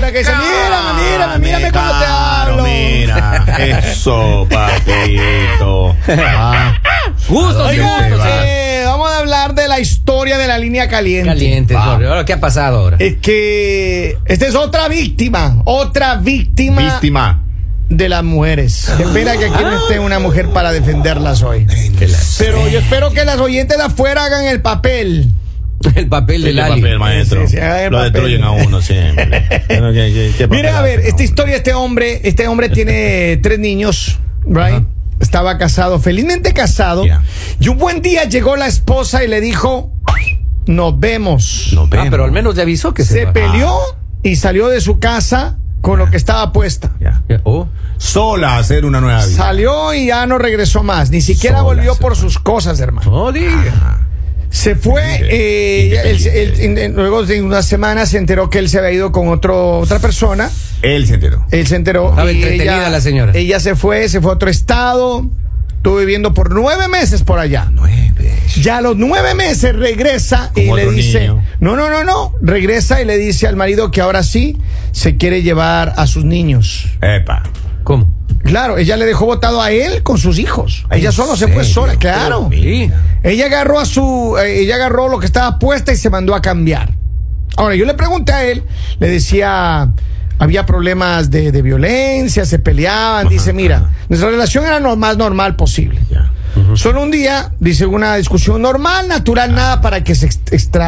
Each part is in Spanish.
de aventura que dice, mírame, mírame, mírame cómo te hablo. Mira, eso, papito. Ah, eh, vamos a hablar de la historia de la línea caliente. Caliente, Va. Ahora, ¿qué ha pasado ahora? Es que esta es otra víctima, otra víctima, víctima. de las mujeres. Qué pena que aquí no esté una mujer para defenderlas hoy. Pero yo espero que las oyentes de afuera hagan el papel. El papel El del papel, maestro. Sí, sí, haga el Lo papel. destruyen a uno siempre. Pero ¿qué- qué- qué Mire, a ver, esta historia, este hombre, este hombre tiene tres niños, right? Estaba casado, felizmente casado. Y un buen día llegó la esposa y le dijo, nos vemos. No Ah, vemos. pero al menos le avisó que se, Se peleó y salió de su casa con lo que estaba puesta. Oh. Sola a hacer una nueva vida. Salió y ya no regresó más. Ni siquiera Sola volvió por sus cosas, hermano. No diga. Se fue, eh, él- él- en- luego de unas semanas se enteró que él se había ido con otro, otra persona. Él se enteró. Él se enteró. Estaba y entretenida la señora. Ella se fue, se fue a otro estado. Estuvo viviendo por nueve meses por allá. Nueve. Ya a los nueve meses regresa y le dice, niño. no, no, no, no, regresa y le dice al marido que ahora sí se quiere llevar a sus niños. Epa. ¿Cómo? Claro, ella le dejó votado a él con sus hijos. Ella ¿en solo se fue sola, claro. Ella agarró a su, eh, ella agarró lo que estaba puesta y se mandó a cambiar. Ahora, yo le pregunté a él, le decía, había problemas de, de violencia, se peleaban, dice, mira, nuestra relación era lo más normal posible. Solo un día, dice, una discusión normal, natural, nada para que se ex-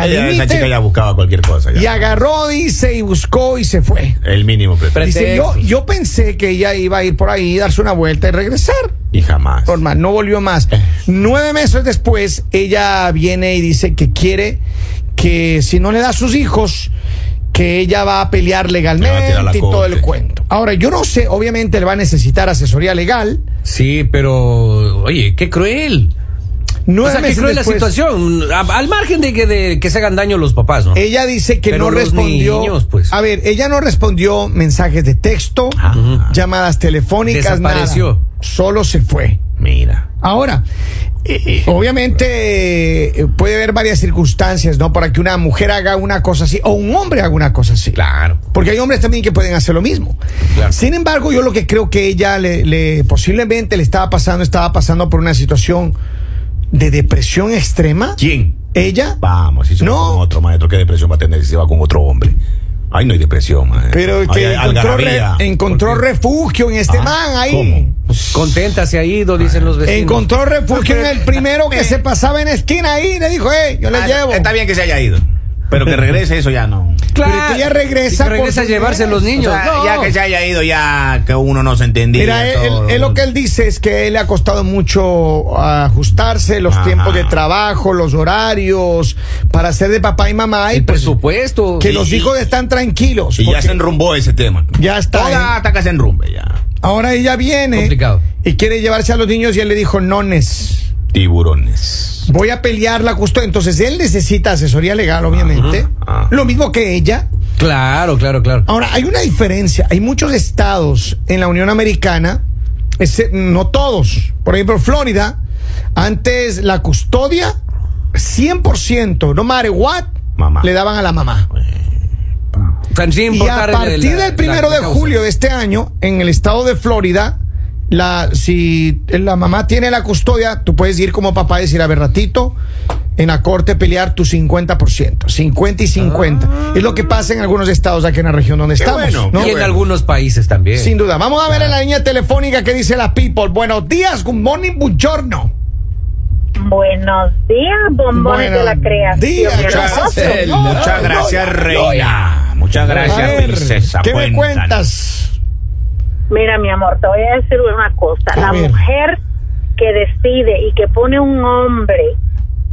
Ella, esa chica ya buscaba cualquier cosa. ya. Y agarró, dice, y buscó y se fue. El mínimo pretexto. Dice, yo, yo pensé que ella iba a ir por ahí, darse una vuelta y regresar. Y jamás. Normal, no volvió más. Eh. Nueve meses después, ella viene y dice que quiere que si no le da a sus hijos, que ella va a pelear a legalmente y todo el cuento. Ahora, yo no sé, obviamente le va a necesitar asesoría legal. Sí, pero, oye, qué cruel. Nueve o sea, qué meses cruel después, la situación. A- al margen de que, de que se hagan daño los papás, ¿no? Ella dice que Pero no respondió. niños, pues. A ver, ella no respondió mensajes de texto, Ah. llamadas telefónicas, Desapareció. nada. Solo se fue. Mira. Ahora, eh, obviamente eh, puede haber varias circunstancias, ¿no? Para que una mujer haga una cosa así o un hombre haga una cosa así. Claro. Porque hay hombres también que pueden hacer lo mismo. Claro. Sin embargo, yo lo que creo que ella le, le- posiblemente le estaba pasando, estaba pasando por una situación de depresión extrema. ¿Quién? Ella. Vamos, si se va No. con otro maestro, ¿qué depresión va a tener si se va con otro hombre? Ay, no hay depresión, maestro. Pero que encontró, refugio en este Ah, man ahí. ¿cómo? Contenta se ha ido, dicen los vecinos. Encontró refugio en el primero que se pasaba en esquina ahí. Le dijo, hey, yo le Ah, llevo. Está bien que se haya ido. Pero que regrese, eso ya no. Pero que ella regresa Y que regresa a llevarse a los niños. O sea, No. Ya que se haya ido, ya que uno no se entendía. Mira, él, todo. él lo que él dice es que él le ha costado mucho ajustarse los Ajá. tiempos de trabajo, los horarios, para ser de papá y mamá. Y El pues, presupuesto. que Y- los y- hijos están tranquilos. Y ya se enrumbó ese tema. Ya está, Toda ¿eh? hasta que se enrumbe ya. Ahora ella viene Complicado. y quiere llevarse a los niños y él le dijo, nones. Tiburones. Voy a pelear la custodia. Entonces él necesita asesoría legal, obviamente. Ajá. Lo mismo que ella. Claro, claro, claro. Ahora, hay una diferencia. Hay muchos estados en la Unión Americana, ese- no todos. Por ejemplo, Florida, antes la custodia, 100%, no matter what, Mamá. le daban a la mamá. Y a el- partir del primero la- la de julio de este año, en el estado de Florida, la, si la mamá tiene la custodia, tú puedes ir como papá y decir, a ver, ratito, en la corte pelear tu 50%, 50 y 50. Es lo que pasa en algunos estados aquí en la región donde Qué estamos. bueno, ¿no? Y en bueno. algunos países también. Sin duda. Vamos a ver en la línea telefónica qué dice la people. Buenos días, good morning, buongiorno. Buenos días, bombones de la Buenos creación. días, señor. Muchas gracias, reina. Muchas gracias, ver, princesa. ¿Qué me cuentas? Mira, mi amor, te voy a decir una cosa. A la ver. mujer que decide y que pone un hombre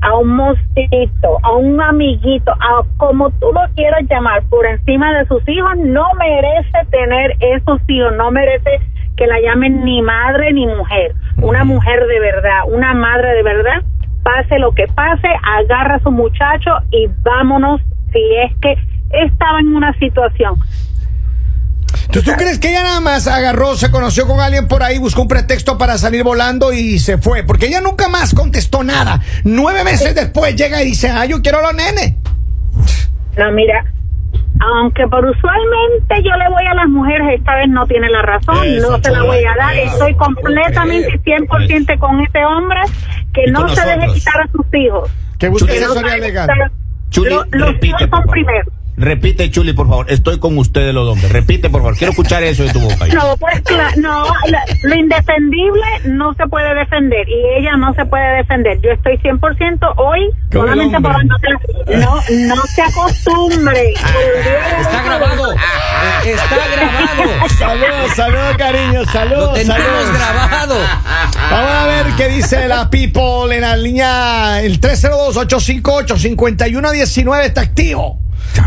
a un mosquito, a un amiguito, a como tú lo quieras llamar, por encima de sus hijos, no merece tener esos hijos, no merece que la llamen ni madre ni mujer. Una mujer de verdad, una madre de verdad, pase lo que pase, agarra a su muchacho y vámonos si es que estaba en una situación. Entonces, ¿tú crees que ella nada más agarró, se conoció con alguien por ahí, buscó un pretexto para salir volando y se fue? Porque ella nunca más contestó nada. Nueve meses después llega y dice, ah, yo quiero a los nenes. No, mira, aunque por usualmente yo le voy a las mujeres, esta vez no tiene la razón, Eso, no se la voy a dar. Estoy completamente 100% con ese hombre que no se deje quitar a sus hijos. Que busque asesoría legal. Chuli, Lo- los repite, hijos son primero. Repite, Chuli, por favor. Estoy con ustedes los hombres. Repite, por favor. Quiero escuchar eso de tu boca. No, pues no, la- lo indefendible no se puede defender y ella no se puede defender. Yo estoy 100% hoy solamente por hombre. no, no se acostumbre. Está grabado. Eh, Está grabado. Saludos, saludos, cariño, Lo saludos, tenemos saludos. grabado. Vamos a ver qué dice la people en la línea. El 302-858-5119 está activo.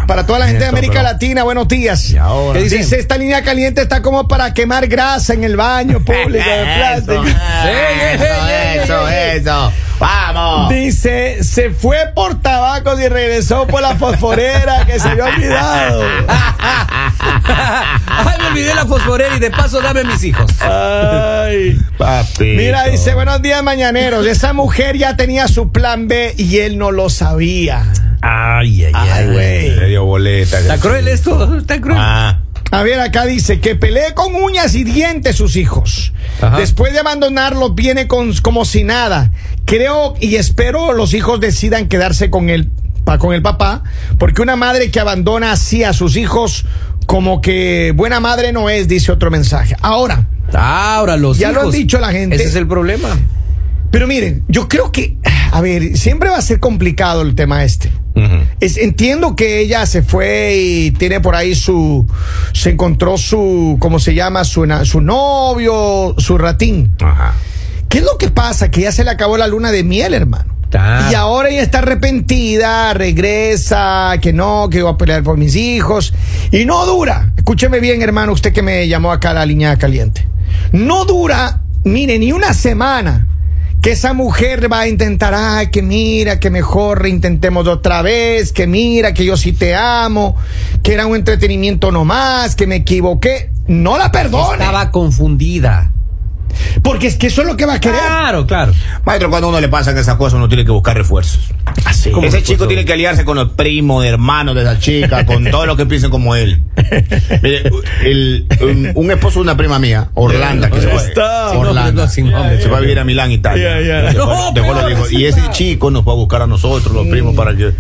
Para toda la gente de América Latina, buenos días. Y ahora. ¿Qué dice? Dice, esta línea caliente está como para quemar grasa en el baño público de plástico. eso, ey. eso. Vamos. Dice, se fue por tabacos y regresó por la fosforera que se había olvidado. Ay, me olvidé la fosforera y de paso dame mis hijos. Ay. Papi. Mira, dice, buenos días, mañaneros. Esa mujer ya tenía su plan B y él no lo sabía. Ay, ay, Ay, güey. Me dio boleta. Está cruel esto, está cruel. Ah. A ver, acá dice que pelee con uñas y dientes sus hijos. Ajá. Después de abandonarlos, viene con, como si nada. Creo y espero los hijos decidan quedarse con el, pa- con el papá, porque una madre que abandona así a sus hijos, como que buena madre no es, dice otro mensaje. Ahora, Ahora los Ya lo hijos. han dicho la gente. Ese es el problema. pero miren, yo creo que, a ver, siempre va a ser complicado el tema este. Es- entiendo que ella se fue y tiene por ahí su. Se encontró su. ¿Cómo se llama? Su, su novio, su ratín. Ajá. ¿Qué es lo que pasa? Que ya se le acabó la luna de miel, hermano. Ah. Y ahora ella está arrepentida, regresa, que no, que va a pelear por mis hijos. Y no dura. Escúcheme bien, hermano, usted que me llamó acá a la línea caliente. No dura, mire, ni una semana que esa mujer va a intentar, ay, que mira, que mejor intentemos otra vez, que mira, que yo sí te amo, que era un entretenimiento nomás, que me equivoqué. No la perdone. Estaba confundida. Porque es que eso es lo que va a querer. Claro, claro. Maestro, cuando a uno le pasan esas cosas, uno tiene que buscar refuerzos. Así. ¿Cómo Ese refuerzo? chico tiene que aliarse con los primos, de hermanos de esa chica, con todos los que piensen como él. Mire, el- un, un esposo de una prima mía, Orlando, que se fue. Está. Sin nombre, Orlando. no, sin nombre. Se va a vivir a Milán, Italia. Ya, ya. Dejó- No, peor, y ese chico nos va a buscar a nosotros, los primos, para que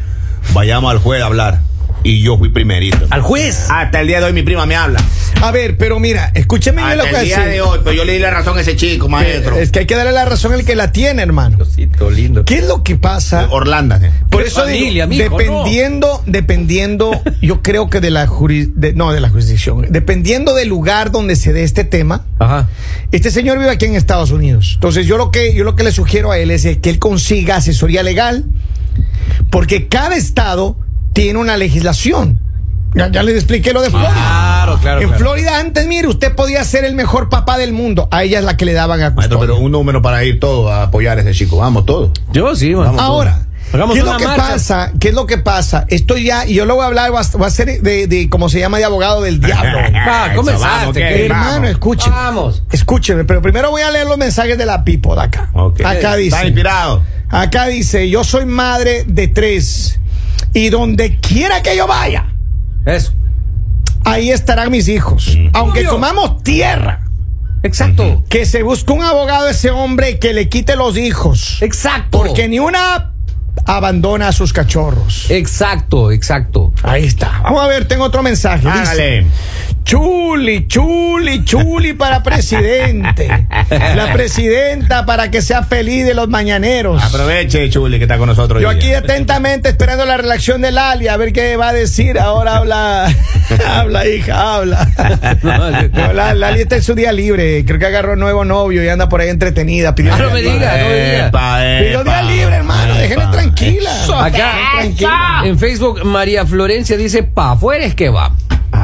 vayamos al juez a hablar. Y yo fui primerito. Al juez. Hasta el día de hoy mi prima me habla. A ver, pero mira, escúcheme bien lo Hasta que el día de hoy, pues yo le di la razón a ese chico, maestro. Es que hay que darle la razón al que la tiene, hermano. Cosito lindo. ¿Qué es lo que pasa? Orlando. ¿eh? Por eso digo, mijo, dependiendo, dependiendo, yo creo que de la juris, de- no de la jurisdicción, dependiendo del lugar donde se dé este tema, Ajá. este señor vive aquí en Estados Unidos. Entonces yo lo que yo lo que le sugiero a él es que él consiga asesoría legal, porque cada estado tiene una legislación. Ya, ya les expliqué lo de Florida. Claro, claro. en claro. Florida antes, mire, usted podía ser el mejor papá del mundo. A ella es la que le daban a Maestro, pero un número para ir todos a apoyar a ese chico. Vamos todos. Yo sí, man. Vamos. Ahora, Hagamos ¿qué es lo que marcha. pasa? ¿Qué es lo que pasa? Esto ya, y yo lo voy a hablar, va a, va a ser de, de, como se llama, de abogado del diablo. Va, comenzaste. Hermano, vamos. escúcheme. Vamos. Escúcheme, pero primero voy a leer los mensajes de la Pipo de acá. Acá Está dice. inspirado. Acá dice, yo soy madre de tres. Y donde quiera que yo vaya, Eso. ahí estarán mis hijos. Aunque Obvio. comamos tierra. Exacto. Que se busque un abogado ese hombre que le quite los hijos. Exacto. Porque ni una abandona a sus cachorros. Exacto, exacto. Ahí está. Vamos a ver, tengo otro mensaje. Dice, Hágale. Chuli, chuli, chuli para presidente. La presidenta para que sea feliz de los mañaneros. Aproveche, Chuli, que está con nosotros. Yo aquí atentamente esperando la reacción de Lali, a ver qué va a decir. Ahora habla, habla, hija, habla. No, la- Lali está en su día libre. Creo que agarró un nuevo novio y anda por ahí entretenida. Pidió, Ah, no me diga, no me diga. Epa, pidió día epa, libre, hermano. epa. Déjenme tranquila. Acá, Tranquila. en Facebook, María Florencia dice, pa' afuera es que va.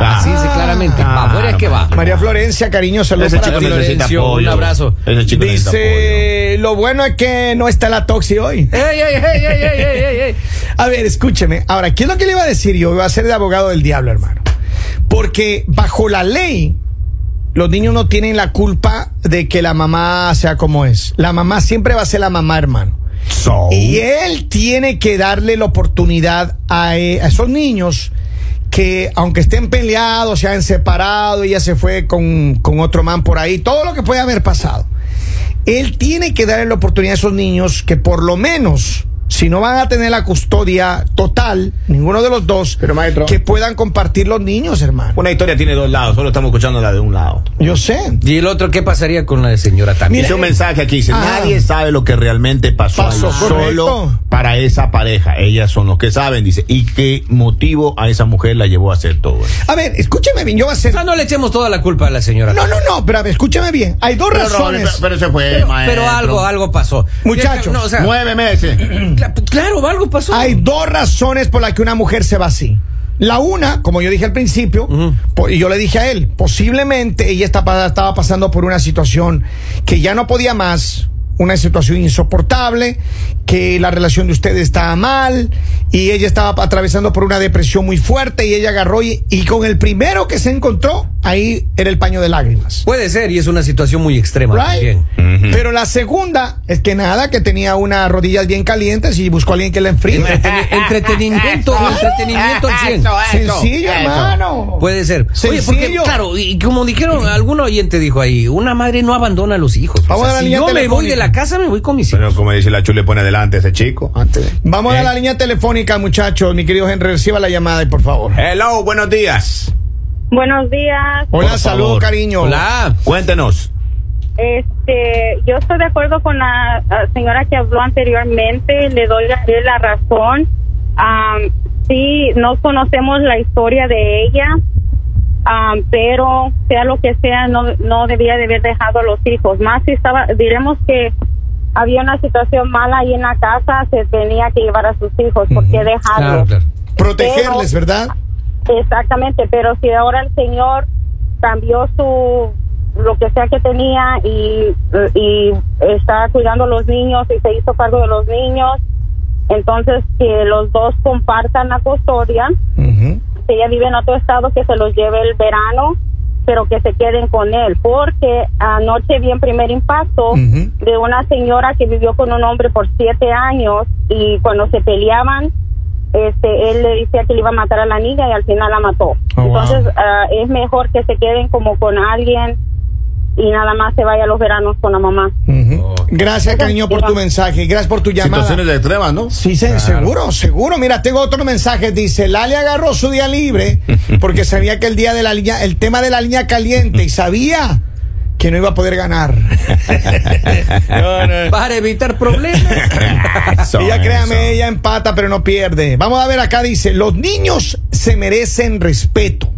Ah. Así dice claramente, pa' afuera es que va. María Florencia, cariño, saludos Ese para chico ti. necesita Florencio, apoyo. un abrazo. Ese chico necesita Dice, lo bueno es que no está la Toxi hoy. ¡Ey, ey, ey, ey, ey, ey, ey, ey! A ver, escúcheme. Ahora, ¿qué es lo que le iba a decir yo? Iba a ser de abogado del diablo, hermano. Porque bajo la ley, los niños no tienen la culpa de que la mamá sea como es. La mamá siempre va a ser la mamá, hermano. So. Y él tiene que darle la oportunidad a, e- a esos niños que aunque estén peleados, se han separado, ella se fue con, con otro man por ahí, todo lo que puede haber pasado. Él tiene que darle la oportunidad a esos niños que por lo menos, si no van a tener la custodia total, ninguno de los dos, Pero, maestro- que puedan compartir los niños, hermano. Una historia tiene dos lados, solo estamos escuchando la de un lado. Yo sé. ¿Y el otro qué pasaría con la señora también? Dice un mensaje aquí, dice, Ah. nadie sabe lo que realmente pasó, Pasó, ahí, solo para esa pareja. Ellas son los que saben, dice, y qué motivo a esa mujer la llevó a hacer todo eso. A ver, escúcheme bien, yo voy a O hacer... sea, no le echemos toda la culpa a la señora. No, no, no, pero a ver, escúchame bien. Hay dos razones. pero, se fue, Pero, maestro. pero algo, algo pasó. Muchachos, No, o sea, Nueve meses. cla- claro, algo pasó. Hay dos razones por las que una mujer se va así. La una, como yo dije al principio, y yo le dije a él, posiblemente ella estaba pasando por una situación que ya no podía más, una situación insoportable, que la relación de ustedes estaba mal, y ella estaba atravesando por una depresión muy fuerte, y ella agarró y, y con el primero que se encontró, ahí era el paño de lágrimas. Puede ser, y es una situación muy extrema Right? también. Pero la segunda es que nada, que tenía unas rodillas bien calientes y buscó a alguien que la enfríe. Entreteni- entretenimiento, entretenimiento al 100. Sencillo, hermano. Puede ser. Oye, porque, Sencillo. claro, y como dijeron, algún oyente dijo ahí, una madre no abandona a los hijos. Vamos a la si yo me voy de la casa, me voy con mis hijos. Pero como dice la chule, pone adelante ese chico. Antes. Vamos a Eh. la línea telefónica, muchachos. Mi querido Henry, reciba la llamada y por favor. Hello, buenos días. Buenos días. Hola, Por saludos, favor. cariño. Hola. Cuéntenos. Este, yo estoy de acuerdo con la, señora que habló anteriormente, le doy la, la razón. Am, sí, no conocemos la historia de ella, am, pero sea lo que sea, no, no debía de haber dejado a los hijos. Más si estaba, diremos que había una situación mala ahí en la casa, se tenía que llevar a sus hijos, ¿por qué Claro, dejarlos? claro. Protegerles, Pero- ¿verdad? Exactamente, pero si ahora el señor cambió su lo que sea que tenía y, y está cuidando a los niños y se hizo cargo de los niños, entonces que los dos compartan la custodia. Si ella vive en otro estado que se los lleve el verano, pero que se queden con él, porque anoche vi en primer impacto de una señora que vivió con un hombre por siete años y cuando se peleaban, este, él le decía que le iba a matar a la niña y al final la mató. Oh, wow. Entonces ah, es mejor que se queden como con alguien y nada más se vaya a los veranos con la mamá. Gracias, cariño, por tu mensaje. Gracias por tu llamada. Situaciones extremas, ¿no? Sí, se- seguro, seguro. Mira, tengo otro mensaje. Dice, Lali agarró su día libre porque sabía que el día de la línea, el tema de la línea caliente y sabía que no iba a poder ganar. No, no. Para evitar problemas. Ella, créame, ella empata, pero no pierde. Vamos a ver acá, dice, los niños se merecen respeto.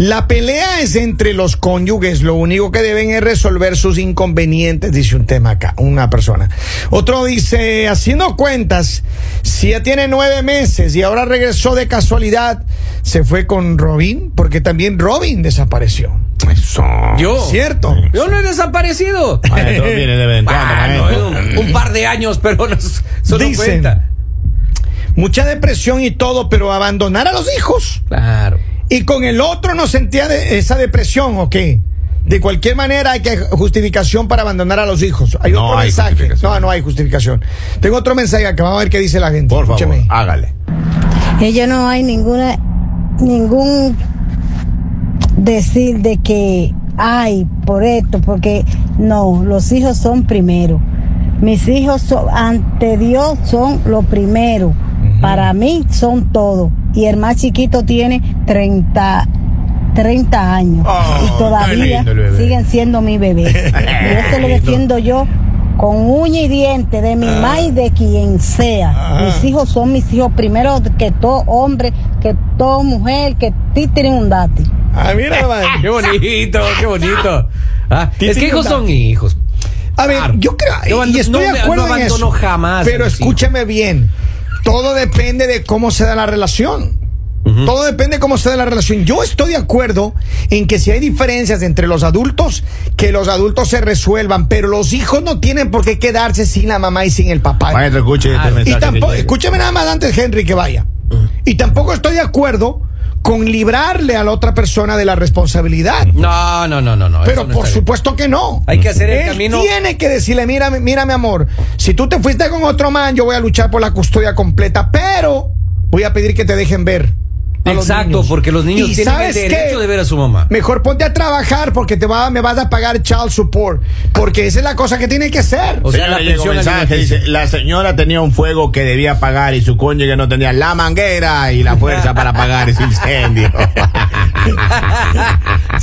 La pelea es entre los cónyuges, lo único que deben es resolver sus inconvenientes, dice un tema acá, una persona. Otro dice, haciendo cuentas, si ya tiene nueve meses y ahora regresó de casualidad, se fue con Robin, porque también Robin desapareció. Eso. Yo. ¿Cierto? Yo no he desaparecido. Viene de Ah, no, un, un par de años, pero no, Dicen. cuenta. Mucha depresión y todo, pero abandonar a los hijos. Claro. Y con el otro no sentía de- esa depresión, ¿o qué? De cualquier manera hay que justificación para abandonar a los hijos. Hay No otro hay mensaje. No, no hay justificación. Tengo otro mensaje acá. Vamos a ver qué dice la gente. Por favor, hágale. Ellos no hay ninguna, ningún decir de que hay por esto, porque no, los hijos son primero. Mis hijos son- ante Dios son lo primero. Para mí son todo. Y el más chiquito tiene 30, 30 años. Oh, y todavía lindo siguen siendo mi bebé. y eso lo defiendo yo con uña y diente de mi mamá y de quien sea. Ah. Mis hijos son mis hijos primero que todo hombre, que toda mujer, que ti tienen un dati. Ah, mira, man. Qué bonito, qué bonito. Ah, es que hijos son hijos. A ver, yo creo, Yo y estoy no de me- acuerdo no en eso. abandono jamás Pero escúcheme bien. Todo depende de cómo se da la relación. Todo depende de cómo se da la relación. Yo estoy de acuerdo en que si hay diferencias entre los adultos, que los adultos se resuelvan, pero los hijos no tienen por qué quedarse sin la mamá y sin el papá. Maestro, escuche este. Y tampoco, escúcheme nada más antes, Henry, que vaya. Y tampoco estoy de acuerdo con librarle a la otra persona de la responsabilidad. No, no, no, no, no. Pero no por bien. supuesto que no. Hay que hacer el Él camino. tiene que decirle, mira, mira, mi amor, si tú te fuiste con otro man, yo voy a luchar por la custodia completa, pero voy a pedir que te dejen ver los Exacto, niños. porque los niños ¿Y tienen el derecho qué? de ver a su mamá. Mejor ponte a trabajar porque te va, me vas a pagar child support. Porque esa es la cosa que tiene que ser. O sea, Señora, la mensaje, dice, la señora tenía un fuego que debía pagar y su cónyuge no tenía la manguera y la fuerza para pagar ese incendio.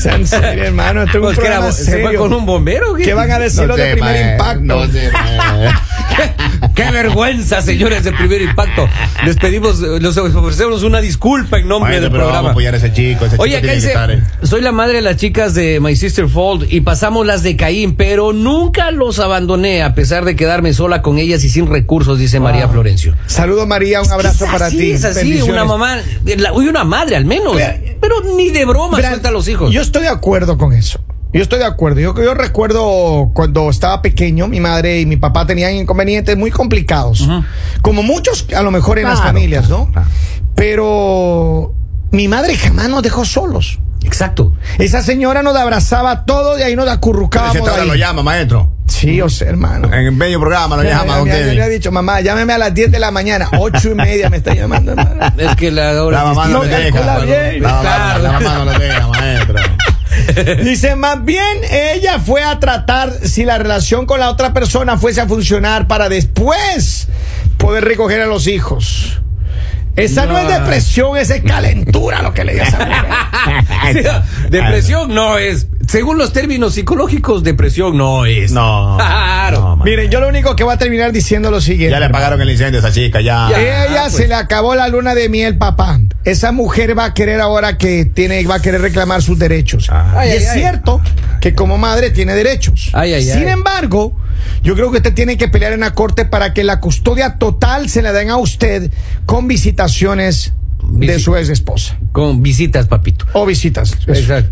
En serio, hermano. Esto es un Pues, ¿qué era? ¿Se fue con un bombero? qué? ¿Qué van a decir No los de primer impacto? no sé. Qué vergüenza, señores de primer impacto. Les pedimos, les ofrecemos una disculpa en nombre Bueno, del pero vamos programa. a apoyar a ese chico. Ese Oye, chico acá tiene que dice, estar, eh. soy la madre de las chicas de My Sister Fold y pasamos las de Caín, pero nunca los abandoné a pesar de quedarme sola con ellas y sin recursos, dice María Florencio. Saludos, María. Un abrazo Es para así, ti. Es así, una mamá, la- uy, una madre al menos, pero ni de broma suelta a los hijos. Yo estoy de acuerdo con eso. Yo estoy de acuerdo. Yo, yo recuerdo cuando estaba pequeño, mi madre y mi papá tenían inconvenientes muy complicados. Como muchos, a lo mejor en las familias, ¿no? claro. Pero mi madre jamás nos dejó solos. Exacto. Esa señora nos abrazaba todo y ahí nos Pero acurrucábamos. ese ahora lo llama, maestro. Sí, o sea, hermano. En medio programa lo Ya, llama, don ya, ya le Kevin. he dicho, mamá, llámeme a las 10 de la mañana, ocho y media me está llamando, hermano. Es que la hora La mamá no No le deja. bien. La mamá, Claro. la mamá no le deja, maestro. Dice, más bien ella fue a tratar si la relación con la otra persona fuese a funcionar para después poder recoger a los hijos. Esa no, No. es depresión, esa es calentura lo que le dice a. Depresión no es. Según los términos psicológicos, depresión no es. No. Claro. no. Miren, yo lo único que voy a terminar diciendo lo siguiente. Ya le pagaron el incendio a esa chica, ya. Ya. Ella Ah, se pues. le acabó la luna de miel, papá. Esa mujer va a querer ahora que tiene, va a querer reclamar sus derechos. Ah. Ay, y ay, es ay. cierto que como madre tiene derechos. Ay, ay, Sin ay. embargo, yo creo que usted tiene que pelear en la corte para que la custodia total se la den a usted con visitaciones de su ex esposa. Con visitas, papito. O visitas. Eso. Exacto.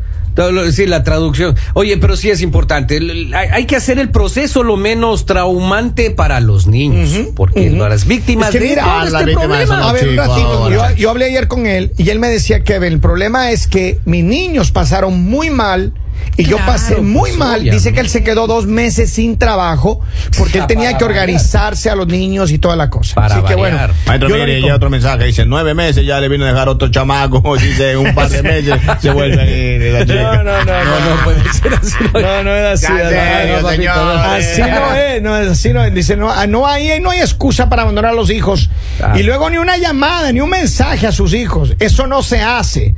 Sí, la traducción. Oye, pero sí es importante. Hay, que hacer el proceso lo menos traumante para los niños. porque ujú. las víctimas Es que de, mira, todo este las víctimas problema. son A ver, un Chico, ratito. ahora. Yo, yo hablé ayer con él y él me decía que el problema es que mis niños pasaron muy mal y yo Claro, pasé muy pues, mal. obviamente. Dice que él se quedó dos meses sin trabajo porque él tenía que variar. organizarse a los niños y toda la cosa. Para Así que bueno. variar. Maestro, yo mire, ya otro mensaje. Dice, nueve meses ya le vino a dejar otro chamaco. Dice, un par de meses se vuelve a ir la chica. No, no, no, No, no puede ser así. No, no es así. No, serio, no, papito, señor. no. Así no es, no es así no es. Dice, no, ah, no hay, no hay excusa para abandonar a los hijos. Claro. Y luego ni una llamada, ni un mensaje a sus hijos. Eso no se hace.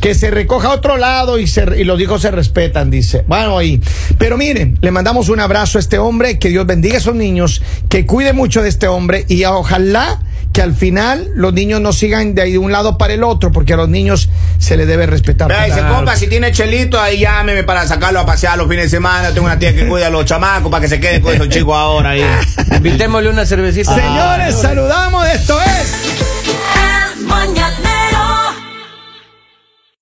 Que se recoja a otro lado y, se, y los hijos se respetan, dice. Bueno, ahí. Pero miren, le mandamos un abrazo a este hombre, que Dios bendiga a esos niños, que cuide mucho de este hombre y ojalá que al final los niños no sigan de ahí de un lado para el otro, porque a los niños se les debe respetar. Vea, dice, compa, si tiene chelito, ahí llámeme para sacarlo a pasear los fines de semana. Tengo una tía que cuida a los chamacos para que se queden con esos chicos ahora ahí. Invitémosle una cervecita. Señores, saludamos. Esto es. El mañanero